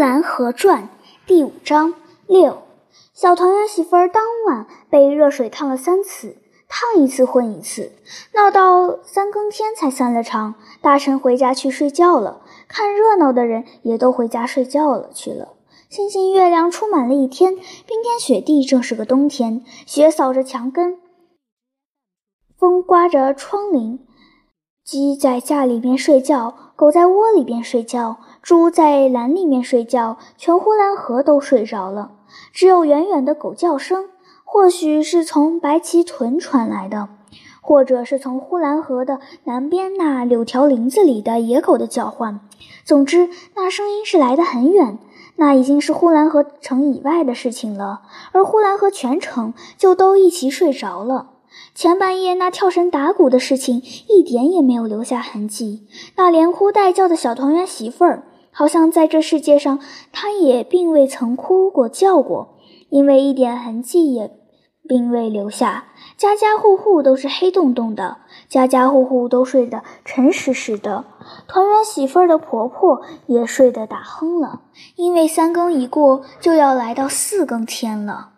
兰河传》第五章六。小团圆媳妇儿当晚被热水烫了三次，烫一次混一次，闹到三更天才散了场。大臣回家去睡觉了，看热闹的人也都回家睡觉了去了。星星月亮出满了一天，冰天雪地，正是个冬天。雪扫着墙根，风刮着窗棂。鸡在架里面睡觉，狗在窝里边睡觉，猪在栏里面睡觉，全呼兰河都睡着了。只有远远的狗叫声，或许是从白旗屯传来的，或者是从呼兰河的南边那柳条林子里的野狗的叫唤。总之，那声音是来得很远，那已经是呼兰河城以外的事情了。而呼兰河全城就都一起睡着了。前半夜那跳神打鼓的事情一点也没有留下痕迹，那连哭带叫的小团圆媳妇儿。好像在这世界上，他也并未曾哭过叫过，因为一点痕迹也并未留下。家家户户都是黑洞洞的，家家户户都睡得沉实实的。团圆媳妇儿的婆婆也睡得打哼了，因为三更一过就要来到四更天了。